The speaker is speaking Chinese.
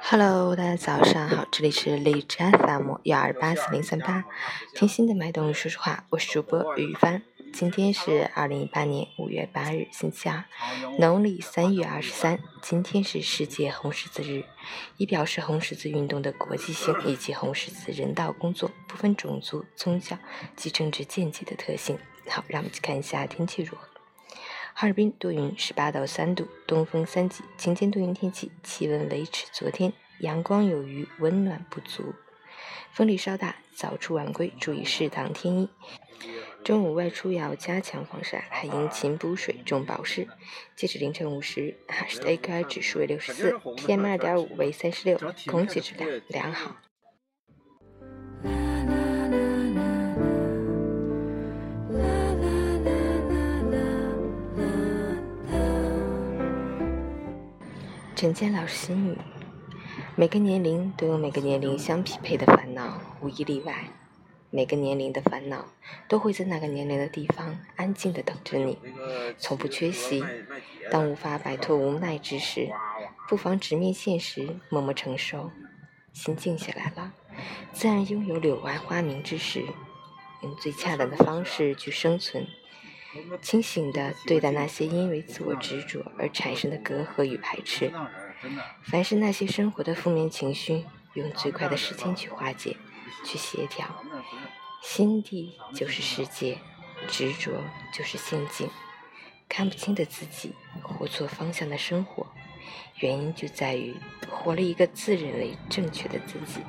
Hello，大家早上好，这里是荔枝 FM 幺二八四零三八，听心的脉动说实话，我是主播于帆。今天是二零一八年五月八日，星期二，农历三月二十三。今天是世界红十字日，以表示红十字运动的国际性以及红十字人道工作不分种族、宗教及政治见解的特性。好，让我们去看一下天气如何。哈尔滨多云，十八到三度，东风三级，晴间多云天气，气温维持昨天，阳光有余，温暖不足，风力稍大，早出晚归，注意适当添衣。中午外出要加强防晒，还应勤补水、重保湿。截止凌晨五时，哈市的 AQI 指数为六十四，PM 二点五为三十六，空气质量良好。陈坚老师心语：每个年龄都有每个年龄相匹配的烦恼，无一例外。每个年龄的烦恼都会在那个年龄的地方安静的等着你，从不缺席。当无法摆脱无奈之时，不妨直面现实，默默承受。心静下来了，自然拥有柳暗花明之时。用最恰当的方式去生存，清醒的对待那些因为自我执着而产生的隔阂与排斥。凡是那些生活的负面情绪，用最快的时间去化解。去协调，心地就是世界，执着就是陷阱。看不清的自己，活错方向的生活，原因就在于活了一个自认为正确的自己。